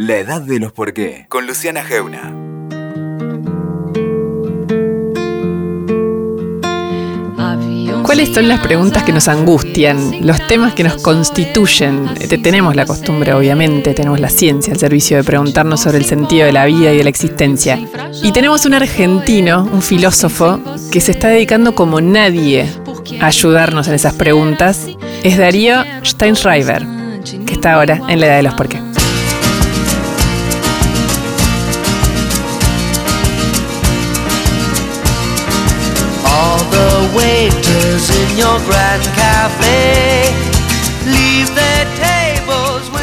La edad de los por qué, con Luciana Geuna. ¿Cuáles son las preguntas que nos angustian, los temas que nos constituyen? Tenemos la costumbre, obviamente, tenemos la ciencia al servicio de preguntarnos sobre el sentido de la vida y de la existencia. Y tenemos un argentino, un filósofo, que se está dedicando como nadie a ayudarnos en esas preguntas. Es Darío Steinschreiber, que está ahora en la edad de los por qué.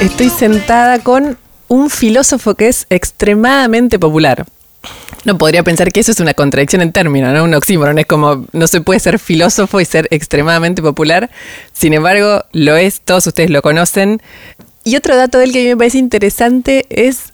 Estoy sentada con un filósofo que es extremadamente popular. No podría pensar que eso es una contradicción en términos, ¿no? Un oxímoron. Es como no se puede ser filósofo y ser extremadamente popular. Sin embargo, lo es, todos ustedes lo conocen. Y otro dato del que a mí me parece interesante es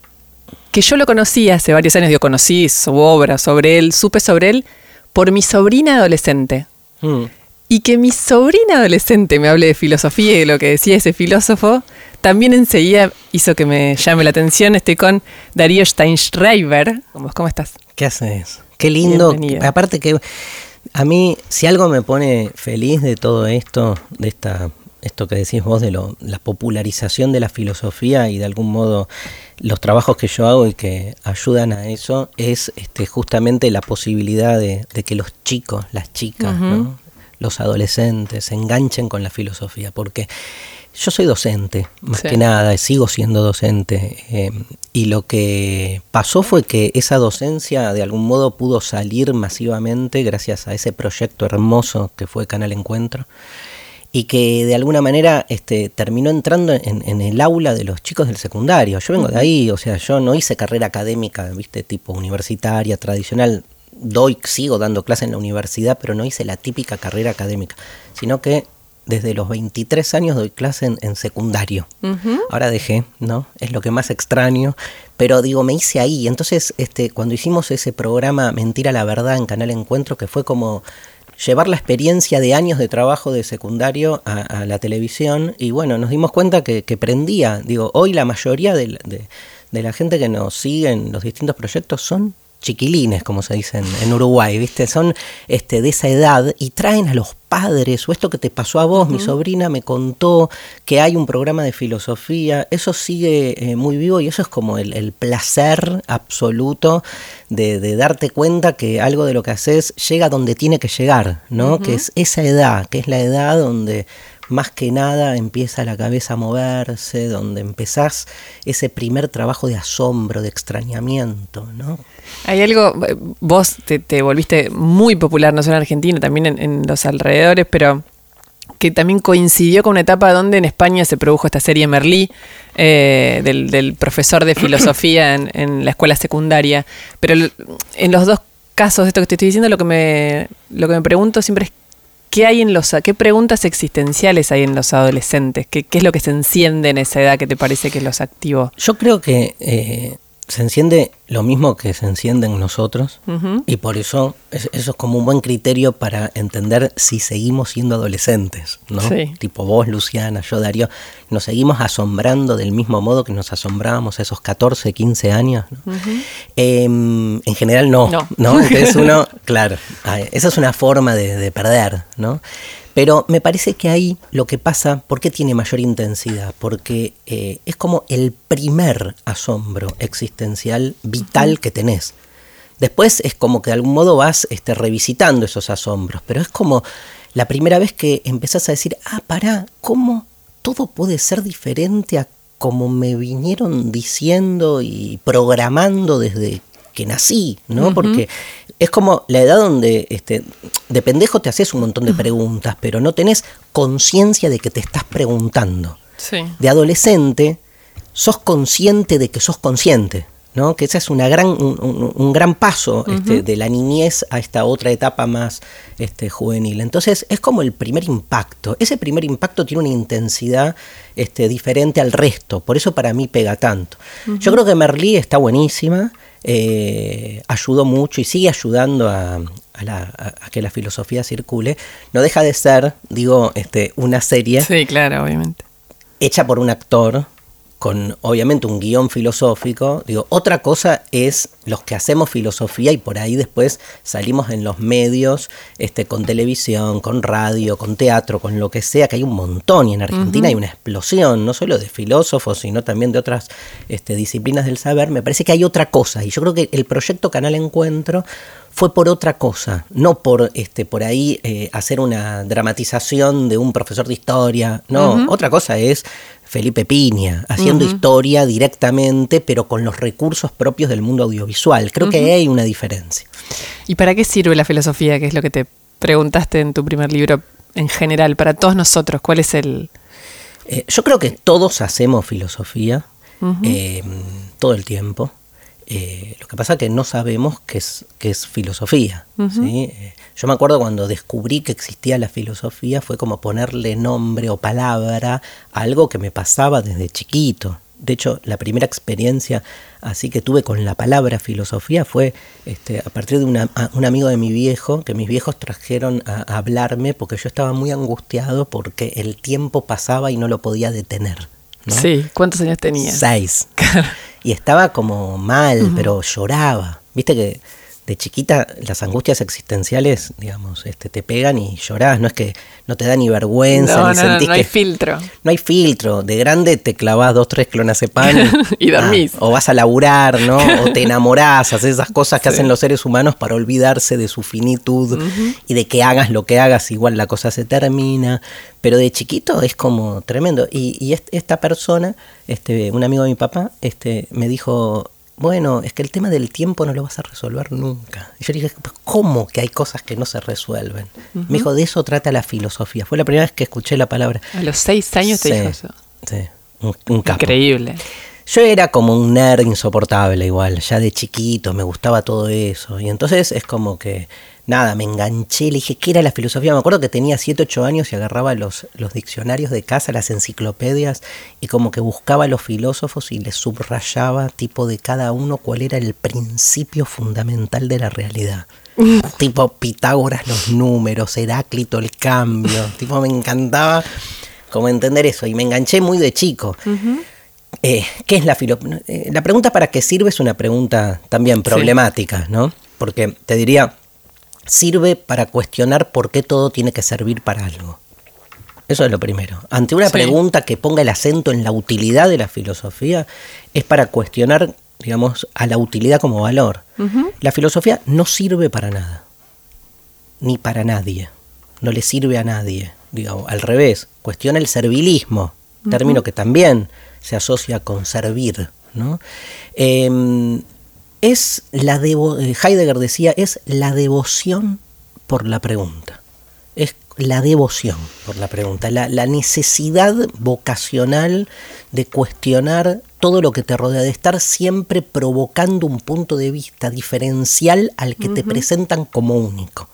que yo lo conocí hace varios años, yo conocí su obra sobre él, supe sobre él por mi sobrina adolescente. Mm. Y que mi sobrina adolescente me hable de filosofía y de lo que decía ese filósofo, también enseguida hizo que me llame la atención. Estoy con Darío Steinschreiber. ¿Cómo estás? ¿Qué haces? Qué lindo. Aparte que a mí, si algo me pone feliz de todo esto, de esta esto que decís vos de lo, la popularización de la filosofía y de algún modo los trabajos que yo hago y que ayudan a eso es este, justamente la posibilidad de, que los chicos, las chicas, ¿no? los adolescentes se enganchen con la filosofía, porque yo soy docente, más que nada, sigo siendo docente, eh, y lo que pasó fue que esa docencia de algún modo pudo salir masivamente gracias a ese proyecto hermoso que fue Canal Encuentro, y que de alguna manera este, terminó entrando en, el aula de los chicos del secundario. Yo vengo de ahí, o sea, yo no hice carrera académica, viste, tipo universitaria, tradicional, doy, sigo dando clases en la universidad, pero no hice la típica carrera académica, sino que desde los 23 años doy clase en, secundario. Ahora dejé, ¿no? Es lo que más extraño, pero digo, me hice ahí. Entonces, este, cuando hicimos ese programa Mentira la Verdad en Canal Encuentro, que fue como llevar la experiencia de años de trabajo de secundario a, la televisión, y bueno, nos dimos cuenta que, prendía. Digo, hoy la mayoría de, de la gente que nos sigue en los distintos proyectos son chiquilines, como se dice en, Uruguay, ¿viste? Son este, de esa edad y traen a los padres, o esto que te pasó a vos, mi sobrina me contó que hay un programa de filosofía, eso sigue eh, muy vivo y eso es como el, placer absoluto de, darte cuenta que algo de lo que haces llega donde tiene que llegar, ¿no? Que es esa edad, que es la edad donde más que nada empieza la cabeza a moverse, donde empezás ese primer trabajo de asombro, de extrañamiento, ¿no? Hay algo, vos te, volviste muy popular, no solo en Argentina, también en, los alrededores, pero que también coincidió con una etapa donde en España se produjo esta serie Merlí, eh, del, profesor de filosofía en, en, la escuela secundaria. Pero en los dos casos de esto que te estoy diciendo, lo que me, lo que me pregunto siempre es ¿Qué hay en los qué preguntas existenciales hay en los adolescentes? ¿Qué, es lo que se enciende en esa edad que te parece que los activó? Yo creo que eh, se enciende lo mismo que se enciende en nosotros y por eso eso es como un buen criterio para entender si seguimos siendo adolescentes, ¿no? Tipo vos, Luciana, yo, Darío, nos seguimos asombrando del mismo modo que nos asombrábamos a esos 14, 15 años. Em, en general no, ¿no? Entonces uno, claro, esa es una forma de, de perder, ¿no? Pero me parece que ahí lo que pasa, ¿por qué tiene mayor intensidad? Porque eh, es como el primer asombro existencial vital que tenés. Después es como que de algún modo vas este, revisitando esos asombros, pero es como la primera vez que empezás a decir, ah, pará, ¿cómo todo puede ser diferente a como me vinieron diciendo y programando desde que nací, ¿no? Porque es como la edad donde este, de pendejo te haces un montón de preguntas, pero no tenés conciencia de que te estás preguntando. De adolescente, sos consciente de que sos consciente. ¿No? que ese es una gran, un, gran paso este, de la niñez a esta otra etapa más este, juvenil. Entonces es como el primer impacto. Ese primer impacto tiene una intensidad este, diferente al resto, por eso para mí pega tanto. Yo creo que Merlí está buenísima, eh, ayudó mucho y sigue ayudando a, que la filosofía circule. No deja de ser, digo, este, una serie. Sí, claro, obviamente. Hecha por un actor con obviamente un guion filosófico. Digo, otra cosa es los que hacemos filosofía y por ahí después salimos en los medios, este, con televisión, con radio, con teatro, con lo que sea, que hay un montón y en Argentina hay una explosión, no solo de filósofos, sino también de otras este, disciplinas del saber. Me parece que hay otra cosa y yo creo que el proyecto Canal Encuentro fue por otra cosa, no por este por ahí eh, hacer una dramatización de un profesor de historia, no, otra cosa es Felipe Piña, haciendo historia directamente, pero con los recursos propios del mundo audiovisual. Creo que hay una diferencia. ¿Y para qué sirve la filosofía? Que es lo que te preguntaste en tu primer libro en general, para todos nosotros. ¿Cuál es el...? Eh, yo creo que todos hacemos filosofía eh, todo el tiempo. Eh, lo que pasa es que no sabemos qué es, qué es filosofía. Eh, yo me acuerdo cuando descubrí que existía la filosofía, fue como ponerle nombre o palabra a algo que me pasaba desde chiquito. De hecho, la primera experiencia así que tuve con la palabra filosofía fue este, a partir de un amigo de mi viejo, que mis viejos trajeron a, hablarme porque yo estaba muy angustiado porque el tiempo pasaba y no lo podía detener. Sí, ¿cuántos años tenías? Seis. y estaba como mal, pero lloraba. Viste que de chiquita las angustias existenciales, digamos, este, te pegan y llorás, no es que no te da ni vergüenza, no, ni no, sentís no, no hay filtro. No hay filtro, de grande te clavás dos, tres clonazepam y dormís. o vas a laburar, ¿no? O te enamorás, haces esas cosas que hacen los seres humanos para olvidarse de su finitud y de que hagas lo que hagas, igual la cosa se termina. Pero de chiquito es como tremendo. Y, y esta persona, este, un amigo de mi papá, este, me dijo, bueno, es que el tema del tiempo no lo vas a resolver nunca. Y yo dije, ¿cómo que hay cosas que no se resuelven? Me dijo, de eso trata la filosofía. Fue la primera vez que escuché la palabra. A los seis años te dijo eso. Sí, un, capo. Increíble. Yo era como un nerd insoportable igual, ya de chiquito, me gustaba todo eso. Y entonces es como que nada, me enganché, le dije, ¿qué era la filosofía? Me acuerdo que tenía 7, 8 años y agarraba los, los diccionarios de casa, las enciclopedias, y como que buscaba a los filósofos y les subrayaba, tipo de cada uno, cuál era el principio fundamental de la realidad. tipo Pitágoras los números, Heráclito el cambio, tipo me encantaba como entender eso, y me enganché muy de chico. Eh, ¿Qué es la filosofía? Eh, la pregunta para qué sirve es una pregunta también problemática, ¿no? Porque te diría, sirve para cuestionar por qué todo tiene que servir para algo. Eso es lo primero. Ante una pregunta que ponga el acento en la utilidad de la filosofía, es para cuestionar, digamos, a la utilidad como valor. La filosofía no sirve para nada, ni para nadie. No le sirve a nadie. Digamos, al revés, cuestiona el servilismo, término que también se asocia con servir. ¿no? Em, es la eh, Heidegger decía, es la devoción por la pregunta. Es la devoción por la pregunta, la, necesidad vocacional de cuestionar todo lo que te rodea, de estar siempre provocando un punto de vista diferencial al que te presentan como único.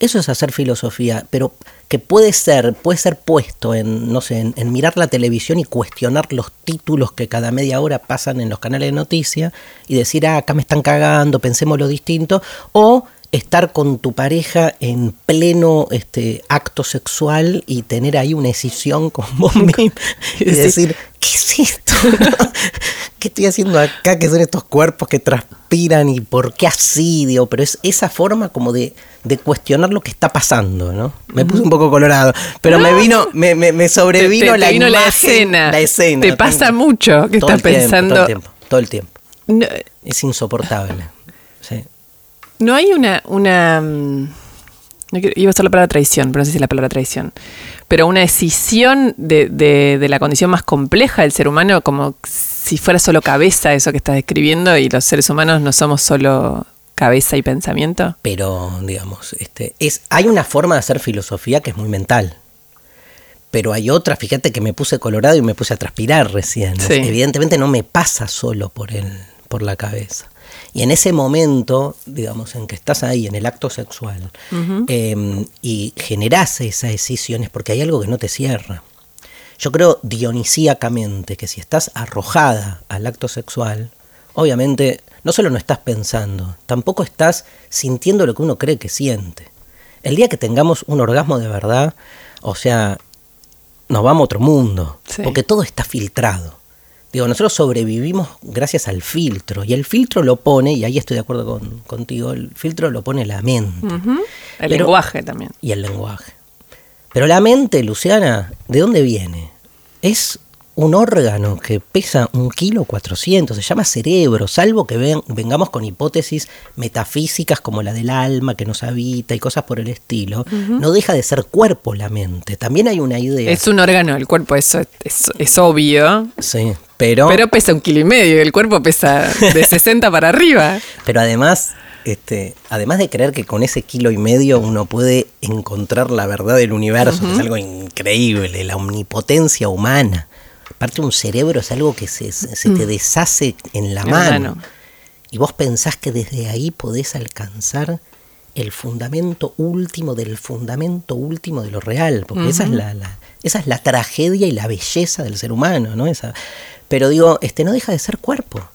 Eso es hacer filosofía, pero que puede ser, puede ser puesto en, no sé, en, mirar la televisión y cuestionar los títulos que cada media hora pasan en los canales de noticias y decir, ah, acá me están cagando, pensemos lo distinto, o estar con tu pareja en pleno este, acto sexual y tener ahí una decisión con vos mismo y decir, ¿qué es esto? ¿Qué estoy haciendo acá? ¿Qué son estos cuerpos que transpiran y por qué así? Digo, pero es esa forma como de, cuestionar lo que está pasando, ¿no? Me puse un poco colorado, pero me vino, me, me, sobrevino la, la escena. La escena. Te pasa mucho que estás pensando. todo el tiempo, todo el tiempo. Es insoportable. No hay una, una mm, iba a usar la palabra traición, pero no sé si es la palabra traición, pero una decisión de, de, la condición más compleja del ser humano, como si fuera solo cabeza eso que estás describiendo y los seres humanos no somos solo cabeza y pensamiento. Pero, digamos, este, es, hay una forma de hacer filosofía que es muy mental. Pero hay otra, fíjate que me puse colorado y me puse a transpirar recién. Evidentemente no me pasa solo por, el, por la cabeza. Y en ese momento, digamos, en que estás ahí en el acto sexual em, y generás esas decisiones porque hay algo que no te cierra. Yo creo dionisíacamente que si estás arrojada al acto sexual, obviamente no solo no estás pensando, tampoco estás sintiendo lo que uno cree que siente. El día que tengamos un orgasmo de verdad, o sea, nos vamos a otro mundo, porque todo está filtrado Digo, nosotros sobrevivimos gracias al filtro y el filtro lo pone, y ahí estoy de acuerdo con, contigo, el filtro lo pone la mente. El lenguaje también. Y el lenguaje. Pero la mente, Luciana, ¿de dónde viene? Es un órgano que pesa un kilo cuatrocientos, se llama cerebro, salvo que vengamos con hipótesis metafísicas como la del alma que nos habita y cosas por el estilo, no deja de ser cuerpo la mente. También hay una idea. Es un órgano el cuerpo, eso es, obvio. Sí, pero... Pero pesa un kilo y medio, el cuerpo pesa de 60 para arriba. Pero además este, además de creer que con ese kilo y medio uno puede encontrar la verdad del universo, que es algo increíble, la omnipotencia humana. Aparte un cerebro es algo que se, te mm. deshace en la mano. Y vos pensás que desde ahí podés alcanzar el fundamento último del fundamento último de lo real, porque esa, es la, esa es la tragedia y la belleza del ser humano, ¿no? Esa, pero digo, este no deja de ser cuerpo.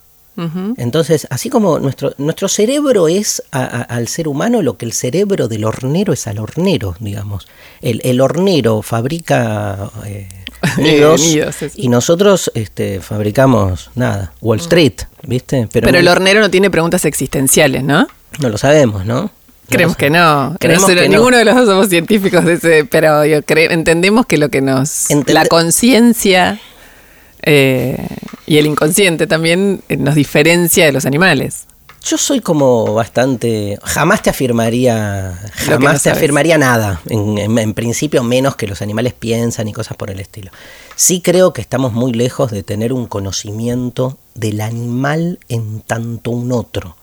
Entonces, así como nuestro, nuestro cerebro es al ser humano lo que el cerebro del hornero es al hornero, digamos. El, el hornero fabrica eh, y nosotros este, fabricamos nada, Wall Street, ¿viste? Pero, el hornero no tiene preguntas existenciales, ¿no? No lo sabemos, ¿no? Creemos que no. Creemos que ninguno de los dos somos científicos de ese, pero yo entendemos que lo que nos... la conciencia eh, y el inconsciente también eh, nos diferencia de los animales. Yo soy como bastante. Jamás te afirmaría. Jamás te afirmaría nada. En, principio, menos que los animales piensan y cosas por el estilo. Sí creo que estamos muy lejos de tener un conocimiento del animal en tanto un otro.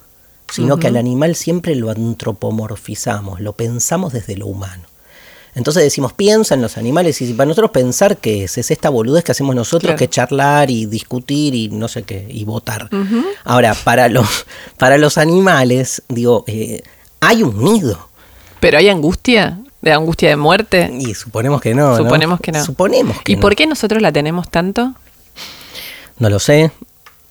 Sino que al animal siempre lo antropomorfizamos, lo pensamos desde lo humano. Entonces decimos, piensa en los animales y para nosotros pensar que es, es esta boludez que hacemos nosotros, que charlar y discutir y no sé qué, y votar. Ahora, para los, para los animales, digo, eh, hay un nido. ¿Pero hay angustia? ¿De angustia de muerte? Y suponemos que no. Suponemos que no. Suponemos que ¿Y por qué nosotros la tenemos tanto? No lo sé,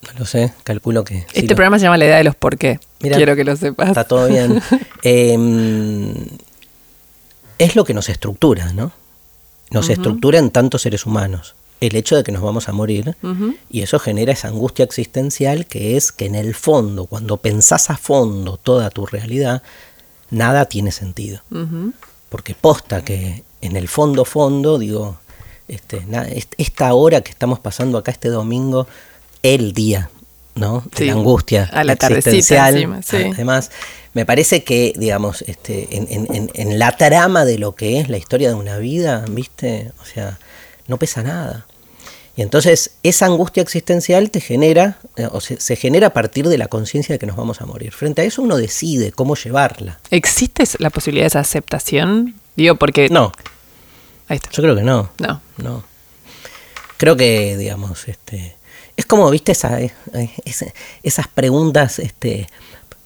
no lo sé, calculo que... Este programa se llama La Edad de los Por qué. Quiero que lo sepas. Está todo bien. eh, es lo que nos estructura, ¿no? Nos estructura en tantos seres humanos. El hecho de que nos vamos a morir, y eso genera esa angustia existencial que es que en el fondo, cuando pensás a fondo toda tu realidad, nada tiene sentido. Porque posta que en el fondo, fondo, digo, este, esta hora que estamos pasando acá este domingo, el día, ¿no? De la angustia a la existencial. Encima, sí. Además, me parece que, digamos, este, en, la trama de lo que es la historia de una vida, ¿viste? O sea, no pesa nada. Y entonces esa angustia existencial te genera, eh, o se, se, genera a partir de la conciencia de que nos vamos a morir. Frente a eso uno decide cómo llevarla. ¿Existe la posibilidad de esa aceptación? Digo, porque... No. Ahí está. Yo creo que no. No. No. Creo que, digamos, este... Es como, viste, esa, eh, esas preguntas, este,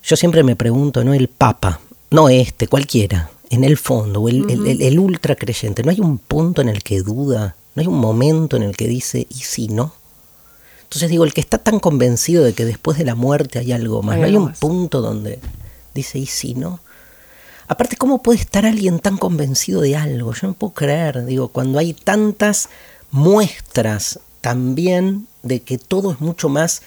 yo siempre me pregunto, ¿no? El Papa, no este, cualquiera, en el fondo, el, el, ultra creyente, ¿no hay un punto en el que duda? ¿No hay un momento en el que dice, ¿y si no? Entonces digo, el que está tan convencido de que después de la muerte hay algo más, ¿no hay un punto donde dice, ¿y si no? Aparte, ¿cómo puede estar alguien tan convencido de algo? Yo no puedo creer, digo, cuando hay tantas muestras también de que todo es mucho más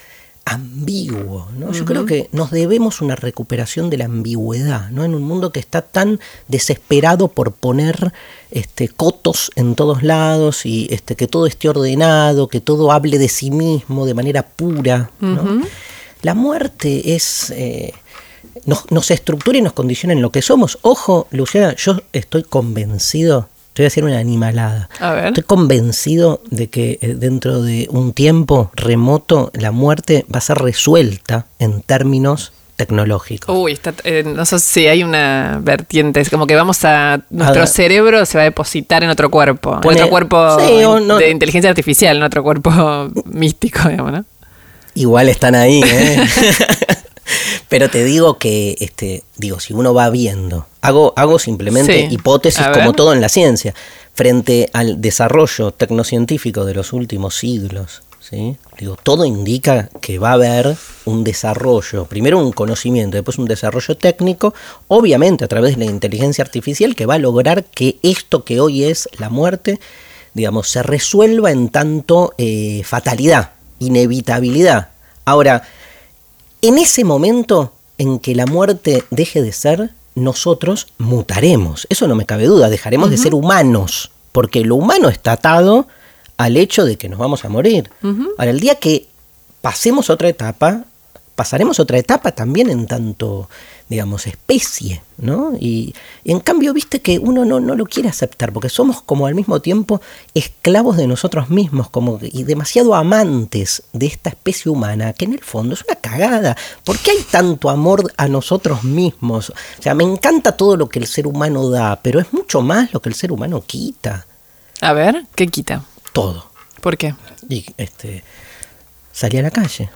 ambiguo. ¿no? Yo creo que nos debemos una recuperación de la ambigüedad, ¿no? En un mundo que está tan desesperado por poner este, cotos en todos lados y este, que todo esté ordenado, que todo hable de sí mismo de manera pura. La muerte es. Eh, nos, nos estructura y nos condiciona en lo que somos. Ojo, Luciana, yo estoy convencido voy a decir una animalada. Estoy convencido de que eh, dentro de un tiempo remoto la muerte va a ser resuelta en términos tecnológicos. Uy, está, eh, no sé si hay una vertiente, es como que vamos a. Nuestro cerebro se va a depositar en otro cuerpo. en otro cuerpo de inteligencia artificial, en otro cuerpo místico, digamos, ¿no? Igual están ahí, ¿eh? Pero te digo que, este, digo, si uno va viendo, hago, hago simplemente hipótesis como todo en la ciencia, frente al desarrollo tecnocientífico de los últimos siglos. ¿sí? Digo, todo indica que va a haber un desarrollo, primero un conocimiento, después un desarrollo técnico, obviamente a través de la inteligencia artificial que va a lograr que esto que hoy es la muerte, digamos, se resuelva en tanto eh, fatalidad inevitabilidad. Ahora, en ese momento en que la muerte deje de ser, nosotros mutaremos. Eso no me cabe duda, dejaremos de ser humanos, porque lo humano está atado al hecho de que nos vamos a morir. Ahora, el día que pasemos otra etapa, pasaremos otra etapa también en tanto, digamos, especie, ¿no? Y, en cambio, viste que uno no, no, lo quiere aceptar, porque somos como al mismo tiempo esclavos de nosotros mismos, como y demasiado amantes de esta especie humana, que en el fondo es una cagada. ¿Por qué hay tanto amor a nosotros mismos? O sea, me encanta todo lo que el ser humano da, pero es mucho más lo que el ser humano quita. A ver, ¿qué quita? Todo. ¿Por qué? Y este, salí a la calle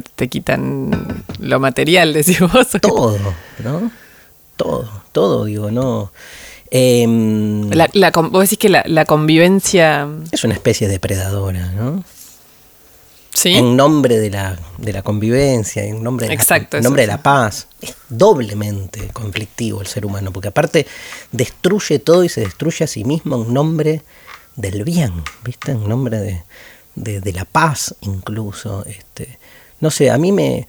te, quitan lo material, decís vos. Todo, ¿no? Todo, todo, digo, no. Em, la, vos decís que la, convivencia... Es una especie de depredadora, ¿no? Sí. En nombre de la, de la convivencia, en nombre, de, la, en nombre de la paz. Es doblemente conflictivo el ser humano, porque aparte destruye todo y se destruye a sí mismo en nombre del bien, ¿viste? En nombre de, de, de la paz incluso. Este, no sé, a mí me...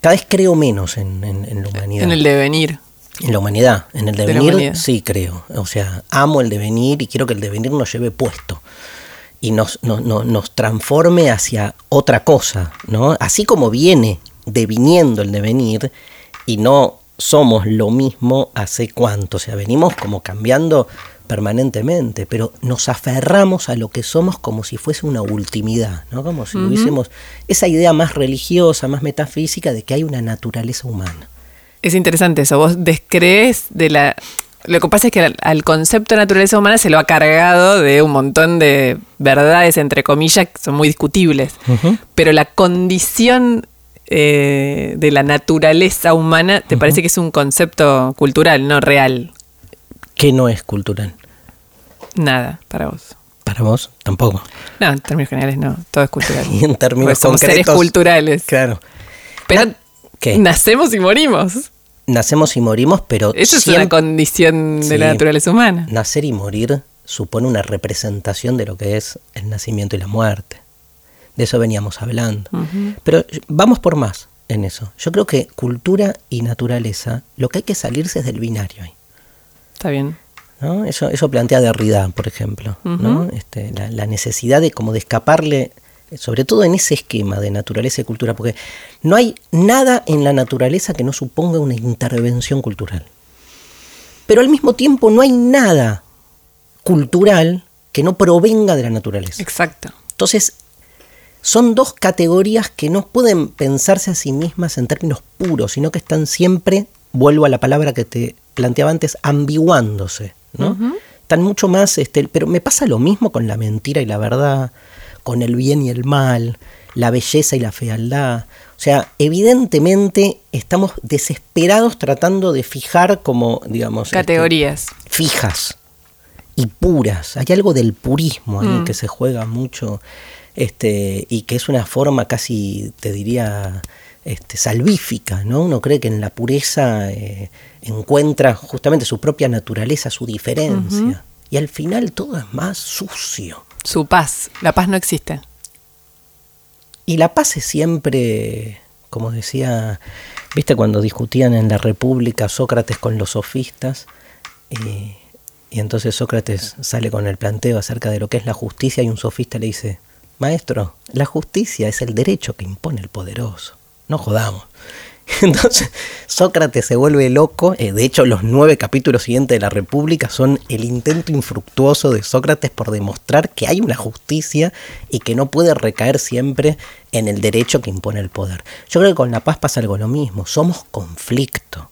Cada vez creo menos en, la humanidad. En el devenir. En la humanidad, en el devenir sí creo. O sea, amo el devenir y quiero que el devenir nos lleve puesto y nos, nos transforme hacia otra cosa, ¿no? Así como viene deviniendo el devenir y no somos lo mismo hace cuánto, o sea, venimos como cambiando permanentemente, pero nos aferramos a lo que somos como si fuese una ultimidad, ¿no? Como si tuviésemos esa idea más religiosa, más metafísica de que hay una naturaleza humana. Es interesante eso, vos descrees de la... Lo que pasa es que al, concepto de naturaleza humana se lo ha cargado de un montón de verdades, entre comillas, que son muy discutibles, pero la condición eh, de la naturaleza humana te parece que es un concepto cultural, no real. ¿Qué no es cultural? Nada, para vos. Para vos tampoco. No, en términos generales no, todo es cultural. y en términos somos seres culturales. Claro. Pero ¿Qué? nacemos y morimos. Nacemos y morimos, pero eso es una condición de la naturaleza humana. Nacer y morir supone una representación de lo que es el nacimiento y la muerte. De eso veníamos hablando. Pero vamos por más en eso. Yo creo que cultura y naturaleza, lo que hay que salirse es del binario ahí. Está bien. Eso, eso plantea Derrida, por ejemplo, ¿no? este, la, necesidad de como de escaparle, sobre todo en ese esquema de naturaleza y cultura, porque no hay nada en la naturaleza que no suponga una intervención cultural. Pero al mismo tiempo no hay nada cultural que no provenga de la naturaleza. Exacto. Entonces, son dos categorías que no pueden pensarse a sí mismas en términos puros, sino que están siempre, vuelvo a la palabra que te planteaba antes, ambiguándose. ¿No? Están mucho más, este, pero me pasa lo mismo con la mentira y la verdad, con el bien y el mal, la belleza y la fealdad. O sea, evidentemente estamos desesperados tratando de fijar como, digamos, este, categorías fijas y puras. Hay algo del purismo ahí mm. que se juega mucho este, y que es una forma casi, te diría, este, salvífica, ¿no? Uno cree que en la pureza eh, encuentra justamente su propia naturaleza, su diferencia. Y al final todo es más sucio. Su paz. La paz no existe. Y la paz es siempre, como decía, viste cuando discutían en la República Sócrates con los sofistas, eh, y entonces Sócrates sale con el planteo acerca de lo que es la justicia y un sofista le dice, maestro, la justicia es el derecho que impone el poderoso no jodamos. Entonces Sócrates se vuelve loco, eh, de hecho los nueve capítulos siguientes de la República son el intento infructuoso de Sócrates por demostrar que hay una justicia y que no puede recaer siempre en el derecho que impone el poder. Yo creo que con la paz pasa algo lo mismo, somos conflicto.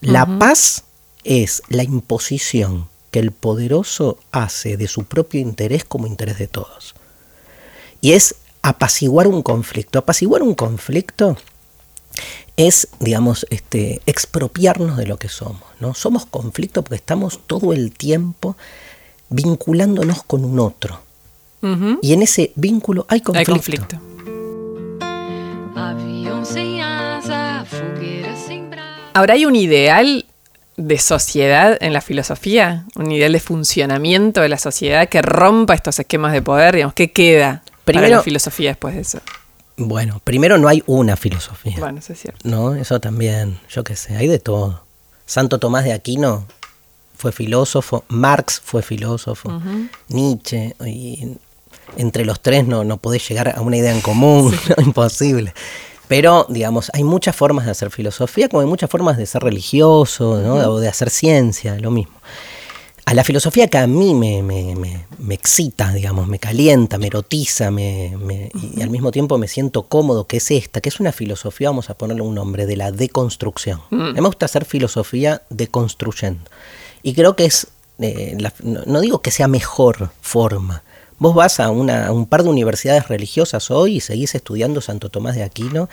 La paz es la imposición que el poderoso hace de su propio interés como interés de todos. Y es apaciguar un conflicto. Apaciguar un conflicto es, digamos, este, expropiarnos de lo que somos. ¿no? Somos conflicto porque estamos todo el tiempo vinculándonos con un otro. Y en ese vínculo hay conflicto. Hay conflicto. Ahora hay un ideal de sociedad en la filosofía, un ideal de funcionamiento de la sociedad que rompa estos esquemas de poder, digamos, ¿qué queda? primero, para la filosofía después de eso? Bueno, primero no hay una filosofía. Bueno, eso es cierto. No, eso también, yo qué sé, hay de todo. Santo Tomás de Aquino fue filósofo, Marx fue filósofo, Nietzsche, y entre los tres no, no podés llegar a una idea en común, imposible. Pero, digamos, hay muchas formas de hacer filosofía, como hay muchas formas de ser religioso, ¿no? o de hacer ciencia, lo mismo a la filosofía que a mí me, me, me, excita, digamos, me calienta, me erotiza, me, y al mismo tiempo me siento cómodo, que es esta, que es una filosofía, vamos a ponerle un nombre, de la deconstrucción. Mm. A mí me gusta hacer filosofía deconstruyendo. Y creo que es, eh, no digo que sea mejor forma, Vos vas a, una, un par de universidades religiosas hoy y seguís estudiando Santo Tomás de Aquino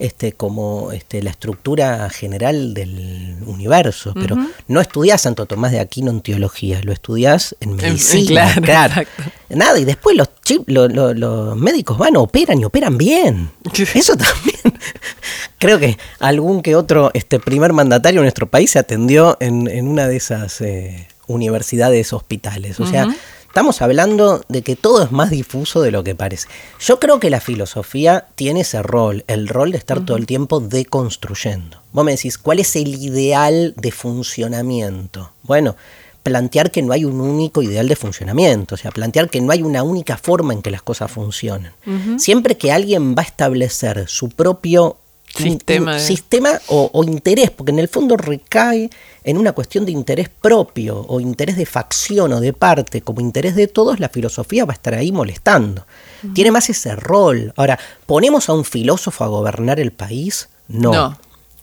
este, como este, la estructura general del universo, pero no estudiás Santo Tomás de Aquino en teología, lo estudiás en medicina. claro, Nada, y después los, los médicos van, operan y operan bien. Eso también. Creo que algún que otro este, primer mandatario de nuestro país se atendió en, en una de esas eh, universidades hospitales. O sea, Estamos hablando de que todo es más difuso de lo que parece. Yo creo que la filosofía tiene ese rol, el rol de estar todo el tiempo deconstruyendo. Vos me decís, ¿cuál es el ideal de funcionamiento? Bueno, plantear que no hay un único ideal de funcionamiento, o sea, plantear que no hay una única forma en que las cosas funcionen. Siempre que alguien va a establecer su propio sistema, sistema o, interés, porque en el fondo recae en una cuestión de interés propio o interés de facción o de parte, como interés de todos, la filosofía va a estar ahí molestando. Tiene más ese rol. Ahora, ¿ponemos a un filósofo a gobernar el país? No.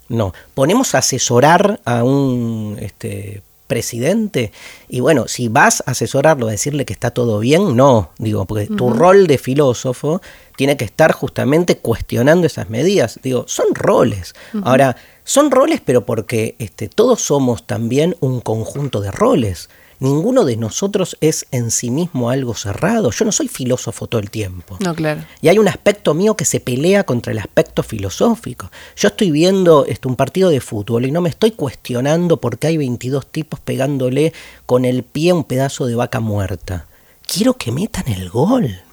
No. ¿Ponemos a asesorar a un este, presidente. Y bueno, si vas a asesorarlo, a decirle que está todo bien, no, digo, porque tu rol de filósofo tiene que estar justamente cuestionando esas medidas. Digo, son roles. Ahora, son roles, pero porque este, todos somos también un conjunto de roles. Ninguno de nosotros es en sí mismo algo cerrado. Yo no soy filósofo todo el tiempo. No, claro. Y hay un aspecto mío que se pelea contra el aspecto filosófico. Yo estoy viendo este, un partido de fútbol y no me estoy cuestionando por qué hay 22 tipos pegándole con el pie un pedazo de vaca muerta. Quiero que metan el gol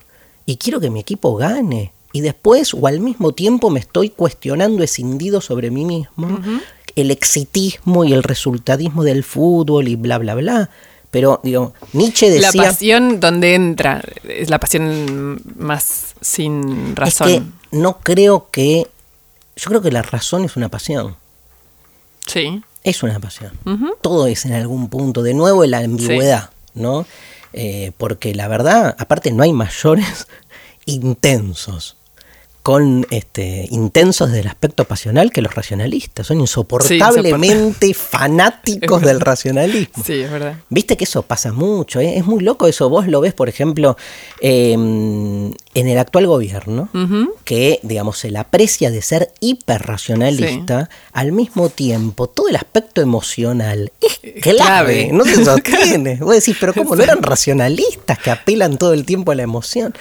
y quiero que mi equipo gane. Y después o al mismo tiempo me estoy cuestionando escindido sobre mí mismo el exitismo y el resultadismo del fútbol y bla, bla, bla. Pero, digo, Nietzsche decía... La pasión donde entra, es la pasión más sin razón. Es que no creo que... Yo creo que la razón es una pasión. Sí. Es una pasión. Todo es en algún punto. De nuevo, la ambigüedad, ¿no? Eh, porque la verdad, aparte, no hay mayores intensos con este, intensos desde el aspecto pasional que los racionalistas. Son insoportablemente fanáticos del racionalismo. Sí, es verdad. Viste que eso pasa mucho, ¿eh? es muy loco eso. Vos lo ves, por ejemplo, em, en el actual gobierno, que, digamos, se le aprecia de ser hiperracionalista, al mismo tiempo todo el aspecto emocional es clave, no se sostiene. Vos decís, pero ¿cómo no eran racionalistas que apelan todo el tiempo a la emoción?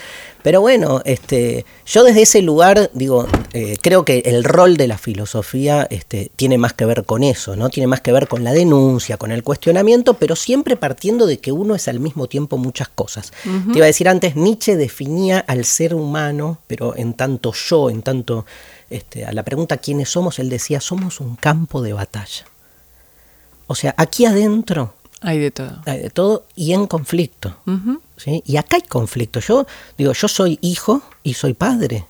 Pero bueno, este, yo desde ese lugar digo, eh, creo que el rol de la filosofía este, tiene más que ver con eso, ¿no? Tiene más que ver con la denuncia, con el cuestionamiento, pero siempre partiendo de que uno es al mismo tiempo muchas cosas. Te iba a decir antes, Nietzsche definía al ser humano, pero en tanto yo, en tanto este, a la pregunta quiénes somos, él decía, somos un campo de batalla. O sea, aquí adentro hay de todo. Hay de todo y en conflicto. Y acá hay conflicto. Yo digo, yo soy hijo y soy padre.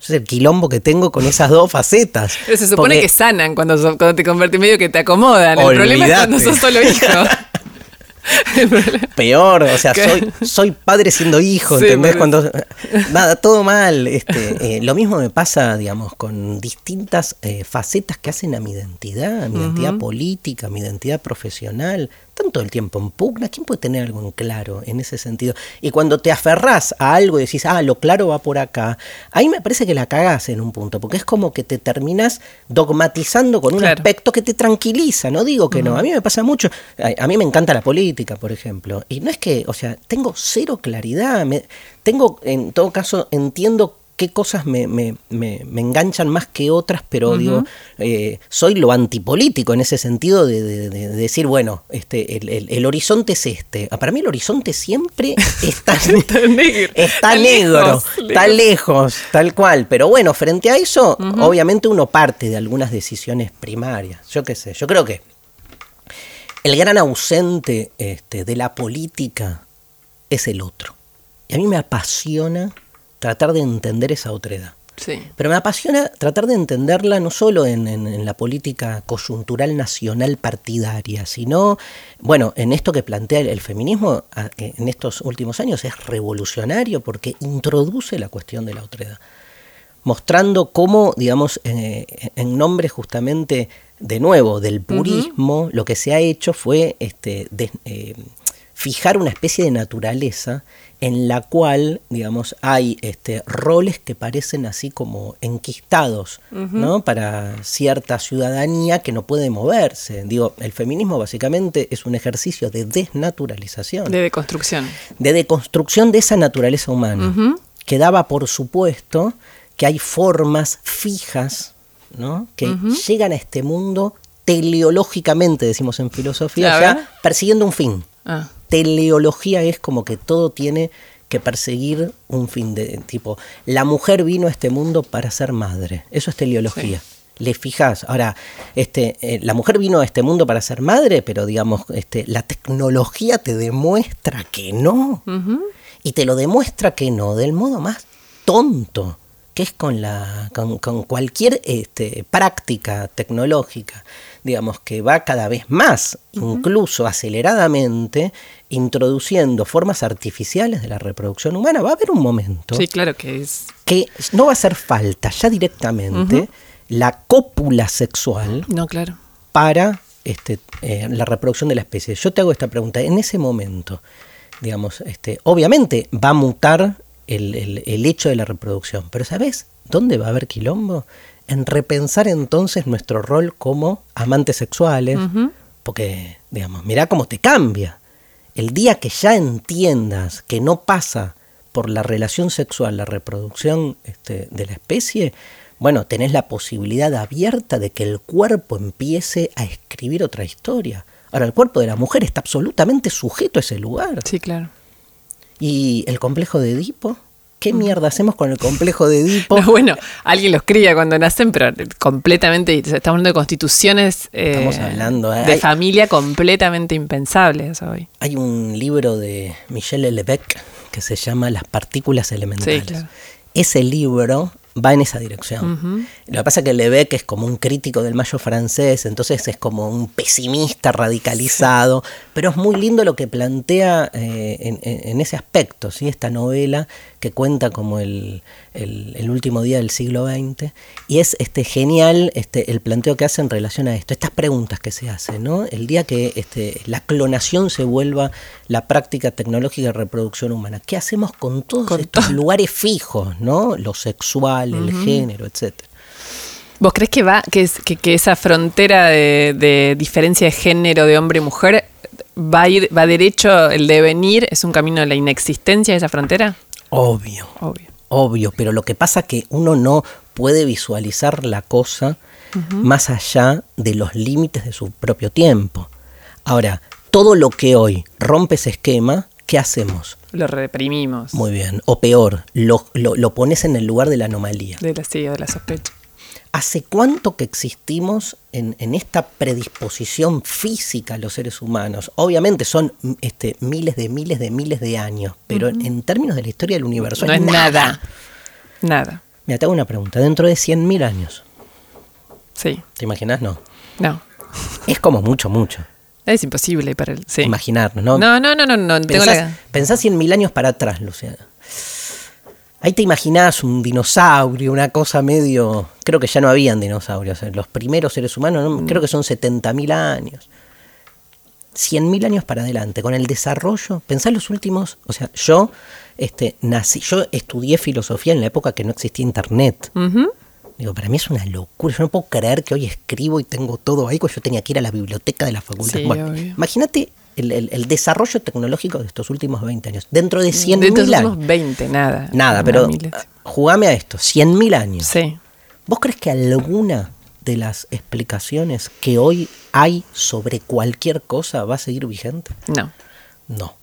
Es el quilombo que tengo con esas dos facetas. Pero se supone que sanan cuando, cuando te convertís medio que te acomodan. El problema es cuando sos solo hijo. Peor, o sea, soy, soy padre siendo hijo, ¿entendés? Cuando, nada, todo mal. Este, eh, lo mismo me pasa, digamos, con distintas eh, facetas que hacen a mi identidad, a mi identidad política, a mi identidad profesional tanto el tiempo en pugna, ¿quién puede tener algo en claro en ese sentido? Y cuando te aferrás a algo y decís, ah, lo claro va por acá, ahí me parece que la cagás en un punto, porque es como que te terminas dogmatizando con un aspecto que te tranquiliza, no digo que no, a mí me pasa mucho, a, mí me encanta la política, por ejemplo, y no es que, o sea, tengo cero claridad, me, tengo, en todo caso, entiendo qué cosas me, enganchan más que otras, pero digo, eh, soy lo antipolítico en ese sentido de, decir, bueno, este, el, horizonte es este. Ah, para mí el horizonte siempre está, está negro, está, negro, está lejos, tal cual. Pero bueno, frente a eso, obviamente uno parte de algunas decisiones primarias. Yo qué sé, yo creo que el gran ausente este, de la política es el otro. Y a mí me apasiona tratar de entender esa otredad. Sí. Pero me apasiona tratar de entenderla no solo en, la política coyuntural nacional partidaria, sino, bueno, en esto que plantea el, feminismo en estos últimos años es revolucionario porque introduce la cuestión de la otredad, mostrando cómo, digamos, eh, en nombre justamente, de nuevo, del purismo, lo que se ha hecho fue este, eh, fijar una especie de naturaleza en la cual, digamos, hay este, roles que parecen así como enquistados, ¿no? Para cierta ciudadanía que no puede moverse. Digo, el feminismo básicamente es un ejercicio de desnaturalización. De deconstrucción. De deconstrucción de esa naturaleza humana, que daba por supuesto que hay formas fijas, ¿no? Que llegan a este mundo teleológicamente, decimos en filosofía, ya persiguiendo un fin. Ah teleología es como que todo tiene que perseguir un fin de tipo, la mujer vino a este mundo para ser madre. Eso es teleología. Le fijas, ahora, este, eh, la mujer vino a este mundo para ser madre, pero digamos, este, la tecnología te demuestra que no. Y te lo demuestra que no, del modo más tonto, que es con, la, con, con cualquier este, práctica tecnológica digamos, que va cada vez más, incluso aceleradamente, introduciendo formas artificiales de la reproducción humana, va a haber un momento. Sí, claro que es. Que no va a hacer falta ya directamente la cópula sexual. No, claro. Para este, eh, la reproducción de la especie. Yo te hago esta pregunta. En ese momento, digamos, este, obviamente va a mutar el, el hecho de la reproducción, pero ¿sabes dónde va a haber quilombo? en repensar entonces nuestro rol como amantes sexuales, porque, digamos, mirá cómo te cambia. El día que ya entiendas que no pasa por la relación sexual la reproducción este, de la especie, bueno, tenés la posibilidad abierta de que el cuerpo empiece a escribir otra historia. Ahora, el cuerpo de la mujer está absolutamente sujeto a ese lugar. Sí, claro. ¿Y el complejo de Edipo? ¿Qué mierda hacemos con el complejo de Edipo? bueno, alguien los cría cuando nacen, pero completamente, estamos hablando de constituciones eh, hablando, eh, de familia completamente impensables hoy. Hay un libro de Michel Lebec que se llama Las partículas elementales. Ese libro va en esa dirección. Lo que pasa es que Lebec es como un crítico del mayo francés, entonces es como un pesimista radicalizado, pero es muy lindo lo que plantea eh, en, ese aspecto, ¿sí? esta novela que cuenta como el, último día del siglo XX, y es este, genial este, el planteo que hace en relación a esto, estas preguntas que se hacen, ¿no? el día que este, la clonación se vuelva la práctica tecnológica de reproducción humana, ¿qué hacemos con todos estos lugares fijos, ¿no? lo sexual, el género, etcétera? ¿Vos crees que va, que, que, esa frontera de, diferencia de género de hombre y mujer va a ir, va derecho, el devenir, es un camino de la inexistencia de esa frontera? Obvio. Obvio. Obvio, pero lo que pasa es que uno no puede visualizar la cosa más allá de los límites de su propio tiempo. Ahora, todo lo que hoy rompe ese esquema, ¿qué hacemos? Lo reprimimos. Muy bien. O peor, lo, lo, pones en el lugar de la anomalía. De la, sí, de la sospecha. ¿Hace cuánto que existimos en, esta predisposición física a los seres humanos? Obviamente son este, miles de miles de miles de años, pero en términos de la historia del universo no es nada. Nada. Mira, te hago una pregunta. Dentro de 100.000 años. Sí. ¿Te imaginas? No. No. Es como mucho, mucho. Es imposible para el, sí. imaginarnos, ¿no? No, no, no, no. no pensás, pensás 100.000 años para atrás, Luciana. Ahí te imaginás un dinosaurio, una cosa medio... Creo que ya no habían dinosaurios. Los primeros seres humanos, mm. creo que son 70.000 años. 100.000 años para adelante, con el desarrollo, pensá los últimos, o sea, yo este, nací, yo estudié filosofía en la época que no existía internet. Digo, para mí es una locura, yo no puedo creer que hoy escribo y tengo todo ahí, cuando yo tenía que ir a la biblioteca de la facultad. imagínate el, desarrollo tecnológico de estos últimos 20 años. Dentro de 100 Dentro de unos 20, nada. Nada, pero jugame a esto, 100.000 años. Sí. ¿Vos crees que alguna de las explicaciones que hoy hay sobre cualquier cosa va a seguir vigente? No. No.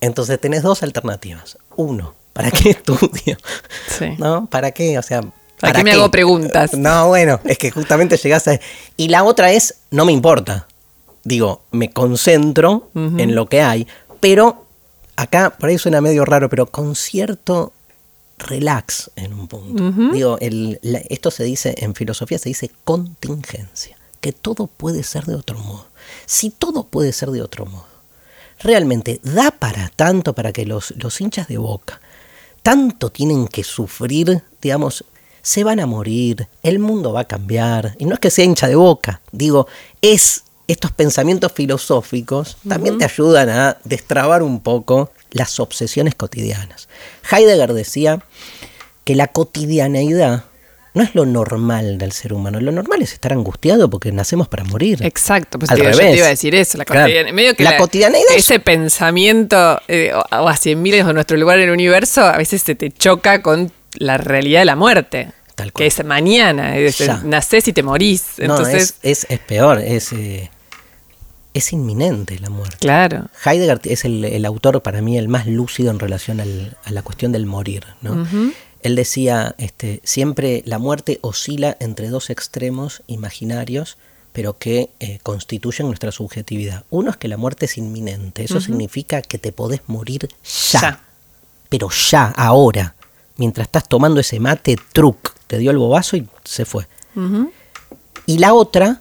Entonces tenés dos alternativas. Uno, ¿para qué estudio? Sí. ¿No? ¿Para qué? O sea, ¿Para, qué me hago preguntas? No, bueno, es que justamente llegás a... Y la otra es, no me importa. Digo, me concentro en lo que hay, pero acá, por ahí suena medio raro, pero con cierto relax en un punto. Digo, el, esto se dice, en filosofía se dice contingencia, que todo puede ser de otro modo. Si todo puede ser de otro modo, realmente da para tanto para que los, los hinchas de boca tanto tienen que sufrir, digamos, se van a morir, el mundo va a cambiar. Y no es que sea hincha de boca, digo, es estos pensamientos filosóficos también te ayudan a destrabar un poco las obsesiones cotidianas. Heidegger decía que la cotidianeidad no es lo normal del ser humano. Lo normal es estar angustiado porque nacemos para morir. Exacto, pues Al revés. yo te iba a decir eso. La, medio que la, cotidianeidad. Ese pensamiento, eh, o a cien miles de nuestro lugar en el universo, a veces se te choca con la realidad de la muerte. Tal cual. Que es mañana, es, nacés y te morís. Entonces, es, es, peor, es, eh, es inminente la muerte. Claro. Heidegger es el, autor para mí el más lúcido en relación a la cuestión del morir. ¿no? Él decía, este, siempre la muerte oscila entre dos extremos imaginarios, pero que eh, constituyen nuestra subjetividad. Uno es que la muerte es inminente, eso significa que te podés morir ya, pero ya, ahora. Mientras estás tomando ese mate, truc, te dio el bobazo y se fue. Y la otra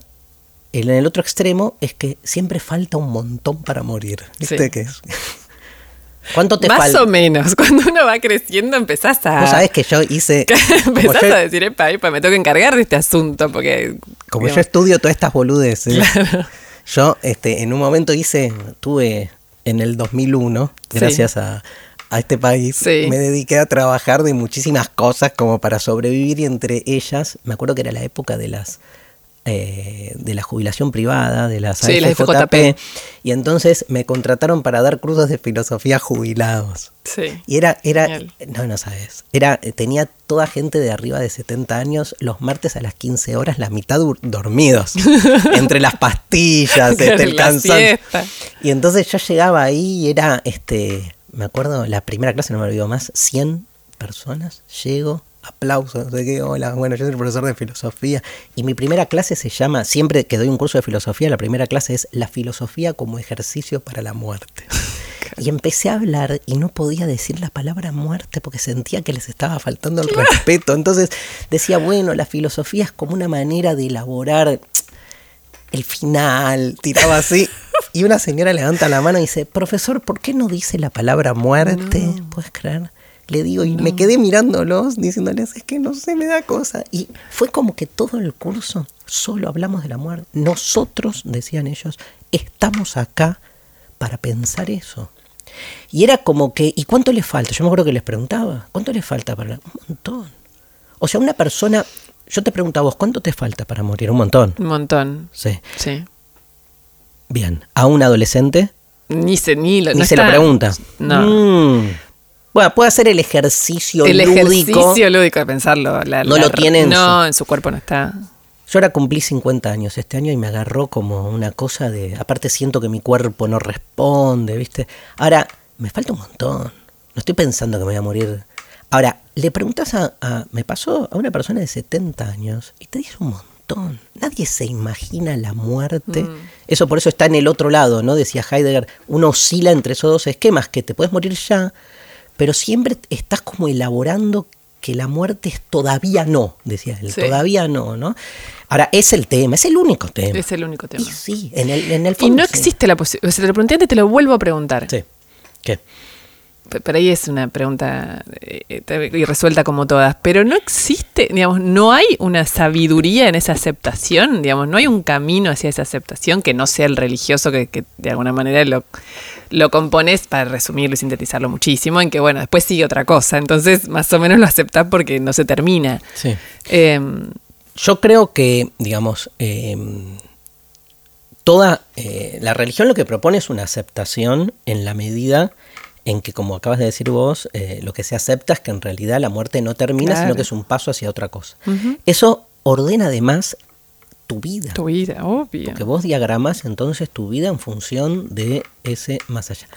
en el otro extremo es que siempre falta un montón para morir. ¿Viste qué es? ¿Cuánto te falta? Más o menos. Cuando uno va creciendo empezás a... Vos sabés que yo hice... empezás a decir, epa, epa, me tengo que encargar de este asunto porque... Como yo estudio todas estas boludeces, yo este, en un momento hice, tuve en el 2001, gracias a, a, este país, me dediqué a trabajar de muchísimas cosas como para sobrevivir y entre ellas, me acuerdo que era la época de las eh, de la jubilación privada, de las sí, AFJP, y entonces me contrataron para dar cursos de filosofía jubilados. Sí. Y era, era, no, no sabes, era, tenía toda gente de arriba de 70 años los martes a las 15 horas, la mitad dormidos, entre las pastillas, este, el cansancio. Y entonces yo llegaba ahí y era, este, me acuerdo, la primera clase, no me olvido más, 100 personas, llego, aplausos, de que hola, bueno, yo soy el profesor de filosofía y mi primera clase se llama, siempre que doy un curso de filosofía, la primera clase es la filosofía como ejercicio para la muerte. Y empecé a hablar y no podía decir la palabra muerte porque sentía que les estaba faltando el respeto. Entonces decía, bueno, la filosofía es como una manera de elaborar el final, tiraba así. Y una señora levanta la mano y dice, profesor, ¿por qué no dice la palabra muerte? ¿Puedes creer? le digo, y me quedé mirándolos, diciéndoles, es que no sé, me da cosa. Y fue como que todo el curso solo hablamos de la muerte. Nosotros, decían ellos, estamos acá para pensar eso. Y era como que, ¿y cuánto le falta? Yo me acuerdo que les preguntaba, ¿cuánto le falta para... Un montón. O sea, una persona, yo te preguntaba vos, ¿cuánto te falta para morir? Un montón. Un montón. Sí. Sí. Bien, a un adolescente. Ni se, ni lo, ni se lo pregunta. No. Mm. Bueno, puede hacer el ejercicio el lúdico. El ejercicio lúdico de pensarlo. no lo tiene en No, en su cuerpo no está. Yo ahora cumplí 50 años este año y me agarró como una cosa de... Aparte siento que mi cuerpo no responde, ¿viste? Ahora, me falta un montón. No estoy pensando que me voy a morir. Ahora, le preguntas a... me pasó a una persona de 70 años y te dice un montón. Nadie se imagina la muerte. Mm. Eso por eso está en el otro lado, ¿no? Decía Heidegger, uno oscila entre esos dos esquemas, que te puedes morir ya pero siempre estás como elaborando que la muerte es todavía no, decía él, todavía no, ¿no? Ahora, es el tema, es el único tema. Es el único tema. Y sí, en el, en el fondo, Y no existe la posibilidad, o sea, te lo pregunté antes, te lo vuelvo a preguntar. Sí. ¿Qué? Pero ahí es una pregunta eh, irresuelta como todas, pero no existe, digamos, no hay una sabiduría en esa aceptación, digamos, no hay un camino hacia esa aceptación que no sea el religioso que, de alguna manera lo, lo compones, para resumirlo y sintetizarlo muchísimo, en que, bueno, después sigue otra cosa, entonces más o menos lo aceptas porque no se termina. Sí. Em, Yo creo que, digamos, em, toda eh, la religión lo que propone es una aceptación en la medida en que, como acabas de decir vos, eh, lo que se acepta es que en realidad la muerte no termina, sino que es un paso hacia otra cosa. Eso ordena además tu vida. Tu vida, obvio. Porque vos diagramas entonces tu vida en función de ese más allá.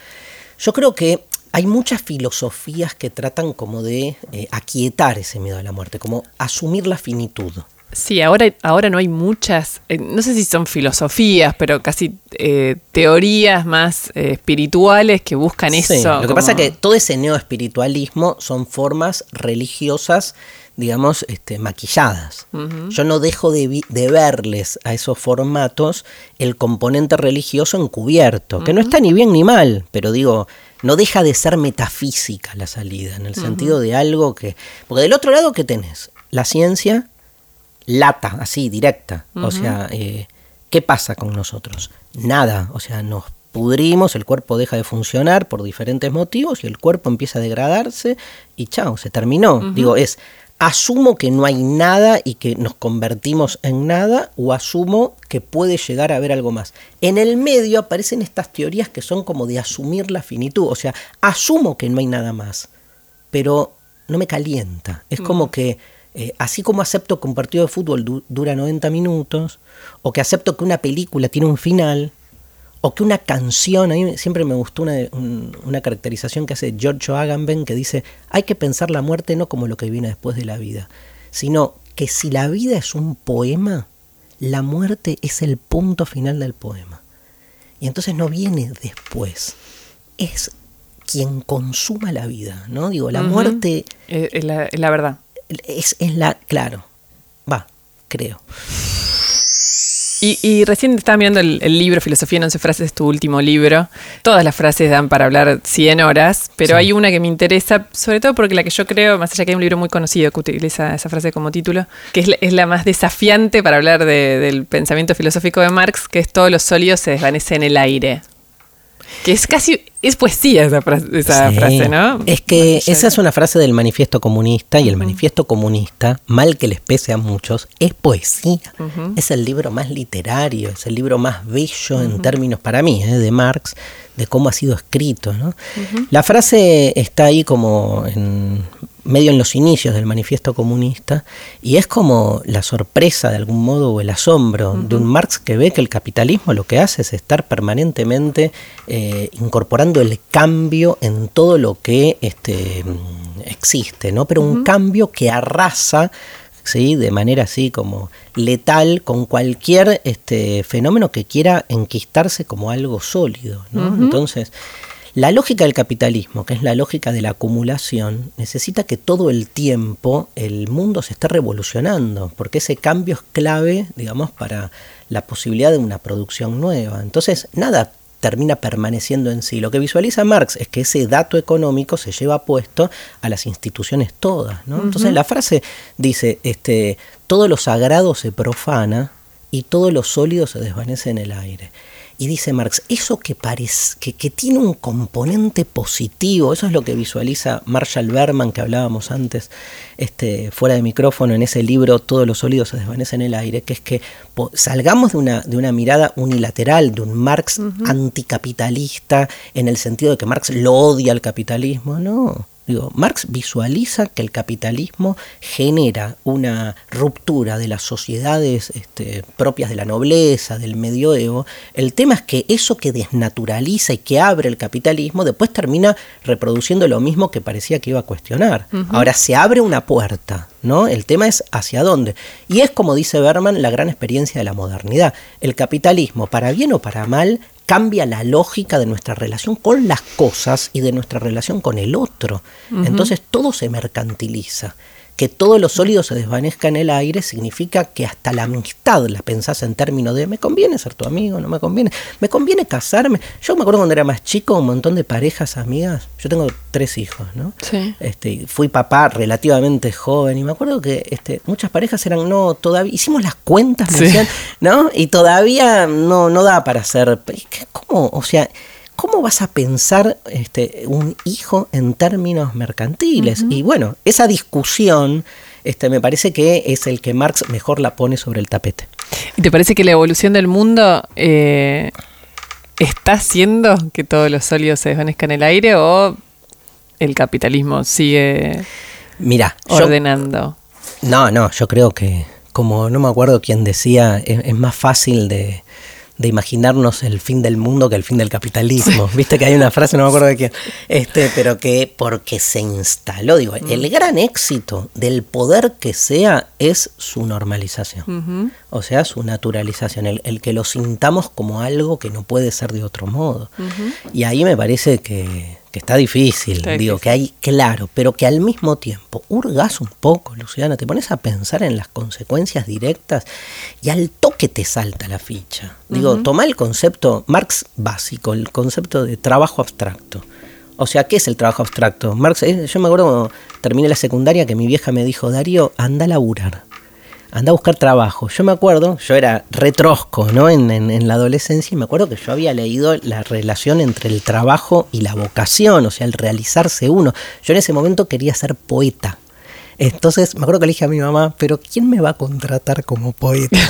Yo creo que hay muchas filosofías que tratan como de eh, aquietar ese miedo a la muerte, como asumir la finitud. Sí, ahora, ahora no hay muchas, eh, no sé si son filosofías, pero casi eh, teorías más espirituales que buscan eso. Lo que pasa es que todo ese neoespiritualismo son formas religiosas digamos, este, maquilladas. Yo no dejo de, verles a esos formatos el componente religioso encubierto, que no está ni bien ni mal, pero digo, no deja de ser metafísica la salida, en el sentido de algo que... Porque del otro lado, ¿qué tenés? La ciencia lata, así, directa. O sea, eh, ¿qué pasa con nosotros? Nada, o sea, nos pudrimos, el cuerpo deja de funcionar por diferentes motivos y el cuerpo empieza a degradarse y chao, se terminó. Digo, es asumo que no hay nada y que nos convertimos en nada o asumo que puede llegar a haber algo más. En el medio aparecen estas teorías que son como de asumir la finitud, o sea, asumo que no hay nada más, pero no me calienta. Es como que eh, así como acepto que un partido de fútbol dura 90 minutos, o que acepto que una película tiene un final, o que una canción, a mí siempre me gustó una, caracterización que hace Giorgio Agamben que dice, hay que pensar la muerte no como lo que viene después de la vida, sino que si la vida es un poema, la muerte es el punto final del poema. Y entonces no viene después, es quien consuma la vida, ¿no? Digo, la muerte... Es la, la verdad. Es, es la, claro, va, creo. Y, recién estaba mirando el, libro Filosofía en 11 frases, tu último libro. Todas las frases dan para hablar 100 horas, pero hay una que me interesa, sobre todo porque la que yo creo, más allá que hay un libro muy conocido que utiliza esa frase como título, que es la, más desafiante para hablar del pensamiento filosófico de Marx, que es todos los sólidos se desvanecen en el aire. Que es casi, es poesía esa, frase, ¿no? Es que esa es una frase del manifiesto comunista y el manifiesto comunista, mal que les pese a muchos, es poesía. Es el libro más literario, es el libro más bello en términos para mí, ¿eh? de Marx, de cómo ha sido escrito. ¿no? La frase está ahí como en medio en los inicios del manifiesto comunista, y es como la sorpresa de algún modo o el asombro de un Marx que ve que el capitalismo lo que hace es estar permanentemente eh, incorporando el cambio en todo lo que este, existe, ¿no? pero un cambio que arrasa ¿sí? de manera así como letal con cualquier este, fenómeno que quiera enquistarse como algo sólido. ¿no? Entonces, la lógica del capitalismo, que es la lógica de la acumulación, necesita que todo el tiempo el mundo se esté revolucionando, porque ese cambio es clave, digamos, para la posibilidad de una producción nueva. Entonces, nada termina permaneciendo en sí. Lo que visualiza Marx es que ese dato económico se lleva puesto a las instituciones todas. ¿no? Entonces la frase dice, este, todo lo sagrado se profana y todo lo sólido se desvanece en el aire. Y dice Marx, eso que, parece, que, que, tiene un componente positivo, eso es lo que visualiza Marshall Berman, que hablábamos antes, este, fuera de micrófono, en ese libro Todos los sólidos se desvanecen en el aire, que es que salgamos de una, de una mirada unilateral, de un Marx anticapitalista, en el sentido de que Marx lo odia al capitalismo, no Digo, Marx visualiza que el capitalismo genera una ruptura de las sociedades este, propias de la nobleza, del medioevo. El tema es que eso que desnaturaliza y que abre el capitalismo después termina reproduciendo lo mismo que parecía que iba a cuestionar. Ahora se abre una puerta, ¿no? El tema es hacia dónde. Y es como dice Berman la gran experiencia de la modernidad. El capitalismo, para bien o para mal, cambia la lógica de nuestra relación con las cosas y de nuestra relación con el otro. Entonces todo se mercantiliza que todos los sólidos se desvanezca en el aire significa que hasta la amistad la pensás en términos de me conviene ser tu amigo, no me conviene, me conviene casarme. Yo me acuerdo cuando era más chico, un montón de parejas amigas. Yo tengo tres hijos, ¿no? Sí. Este, fui papá relativamente joven y me acuerdo que este, muchas parejas eran no todavía hicimos las cuentas, me decían, ¿no? Y todavía no no da para hacer ¿cómo? O sea, ¿cómo vas a pensar este, un hijo en términos mercantiles? Y bueno, esa discusión este, me parece que es el que Marx mejor la pone sobre el tapete. ¿Y te parece que la evolución del mundo eh, está haciendo que todos los sólidos se desvanezcan en el aire o el capitalismo sigue Mira, ordenando? no, no, yo creo que, como no me acuerdo quién decía, es más fácil de, de imaginarnos el fin del mundo que el fin del capitalismo. Viste que hay una frase, no me acuerdo de quién, este, pero que porque se instaló, digo, el mm. gran éxito del poder que sea es su normalización, o sea, su naturalización, el, que lo sintamos como algo que no puede ser de otro modo. Y ahí me parece que, está difícil, digo, que hay claro, pero que al mismo tiempo hurgas un poco, Luciana, te pones a pensar en las consecuencias directas y al toque te salta la ficha. Digo, toma el concepto Marx básico, el concepto de trabajo abstracto. O sea, ¿qué es el trabajo abstracto? Marx, eh, yo me acuerdo cuando terminé la secundaria que mi vieja me dijo, Darío, anda a laburar anda a buscar trabajo. Yo me acuerdo, yo era retrosco ¿no? En, la adolescencia y me acuerdo que yo había leído la relación entre el trabajo y la vocación, o sea, el realizarse uno. Yo en ese momento quería ser poeta. Entonces me acuerdo que le dije a mi mamá, pero ¿quién me va a contratar como poeta?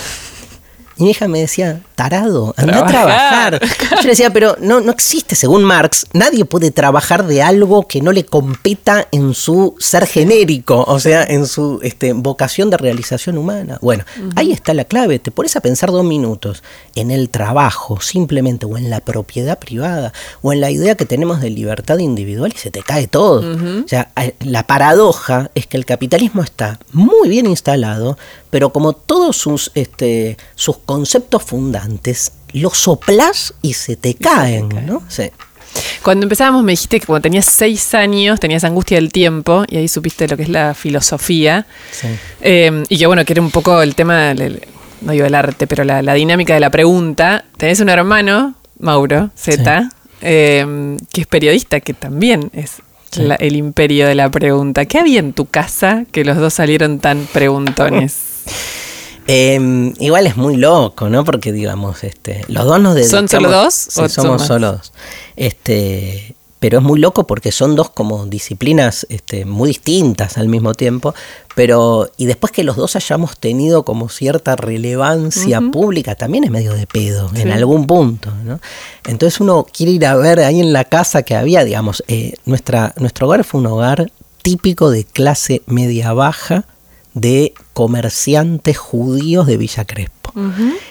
Y mi hija me decía, tarado, anda a trabajar. Yo le decía, pero no, no existe, según Marx, nadie puede trabajar de algo que no le competa en su ser genérico, o sea, en su este, vocación de realización humana. Bueno, ahí está la clave. Te pones a pensar dos minutos en el trabajo, simplemente, o en la propiedad privada, o en la idea que tenemos de libertad individual y se te cae todo. O sea, la paradoja es que el capitalismo está muy bien instalado, pero como todos sus, este, sus conceptos fundantes, los soplas y se te caen, ¿no? Sí. Cuando empezábamos me dijiste que cuando tenías seis años tenías angustia del tiempo y ahí supiste lo que es la filosofía. Sí. Eh, y que bueno, que era un poco el tema, no digo el arte, pero la, dinámica de la pregunta. Tenés un hermano, Mauro Z, eh, que es periodista, que también es el imperio de la pregunta. ¿Qué había en tu casa que los dos salieron tan preguntones? Em, igual es muy loco, ¿no? Porque digamos, este, los dos nos dedicamos. ¿Son solo dos? somos solo dos. Este, pero es muy loco porque son dos como disciplinas este, muy distintas al mismo tiempo, pero y después que los dos hayamos tenido como cierta relevancia pública, también es medio de pedo en algún punto, ¿no? Entonces uno quiere ir a ver ahí en la casa que había, digamos, eh, nuestra, nuestro hogar fue un hogar típico de clase media baja, de comerciantes judíos de Villa Crespo.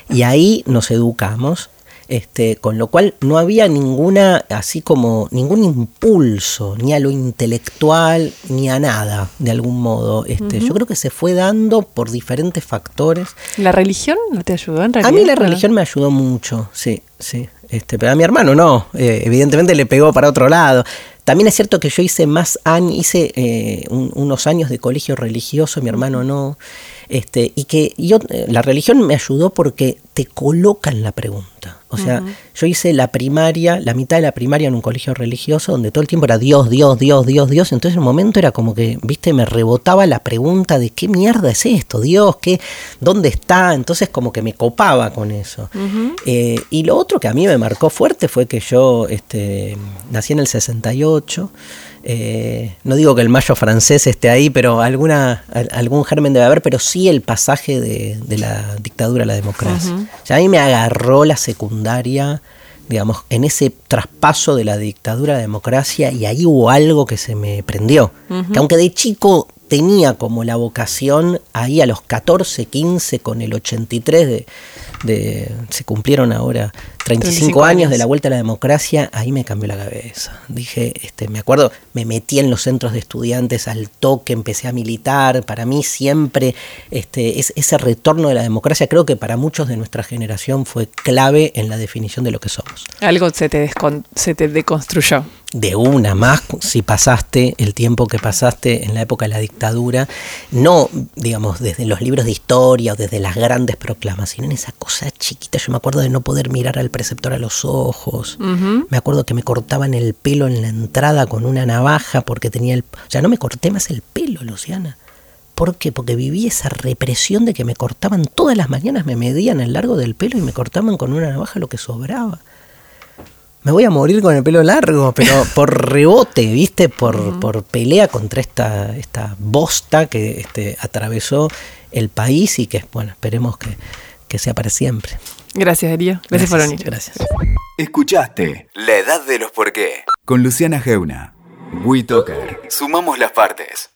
Y ahí nos educamos, este, con lo cual no había ninguna, así como ningún impulso, ni a lo intelectual, ni a nada, de algún modo. Este, Yo creo que se fue dando por diferentes factores. ¿La religión no te ayudó en realidad? A mí la religión me ayudó mucho, sí, sí. Este, pero a mi hermano no, eh, evidentemente le pegó para otro lado. También es cierto que yo hice más años, hice eh, unos años de colegio religioso, mi hermano no. Este, y que yo, eh, la religión me ayudó porque te colocan la pregunta. O sea, yo hice la primaria, la mitad de la primaria en un colegio religioso donde todo el tiempo era Dios, Dios, Dios, Dios, Dios. Entonces en un momento era como que, viste, me rebotaba la pregunta de qué mierda es esto, Dios, qué, dónde está. Entonces como que me copaba con eso. Eh, y lo otro que a mí me marcó fuerte fue que yo este, nací en el 68. Eh, no digo que el mayo francés esté ahí, pero alguna, algún germen debe haber, pero sí el pasaje de, la dictadura a la democracia. a mí me agarró la secundaria, digamos, en ese traspaso de la dictadura a la democracia y ahí hubo algo que se me prendió. Que aunque de chico tenía como la vocación, ahí a los 14, 15, con el 83 de se cumplieron ahora 35, años, de la vuelta a la democracia, ahí me cambió la cabeza. Dije, este, me acuerdo, me metí en los centros de estudiantes al toque, empecé a militar. Para mí siempre este, es, ese retorno de la democracia creo que para muchos de nuestra generación fue clave en la definición de lo que somos. Algo se te, se te deconstruyó de una más si pasaste el tiempo que pasaste en la época de la dictadura, no, digamos, desde los libros de historia o desde las grandes proclamas, sino en esa cosa chiquita. Yo me acuerdo de no poder mirar al preceptor a los ojos. Me acuerdo que me cortaban el pelo en la entrada con una navaja porque tenía el... O sea, no me corté más el pelo, Luciana. ¿Por qué? Porque viví esa represión de que me cortaban todas las mañanas, me medían el largo del pelo y me cortaban con una navaja lo que sobraba me voy a morir con el pelo largo, pero por rebote, ¿viste? Por, por pelea contra esta, esta bosta que este, atravesó el país y que, bueno, esperemos que, que sea para siempre. Gracias, Darío. Gracias, por venir. Gracias. Escuchaste La Edad de los Por qué con Luciana Geuna. WeToker. Sumamos las partes.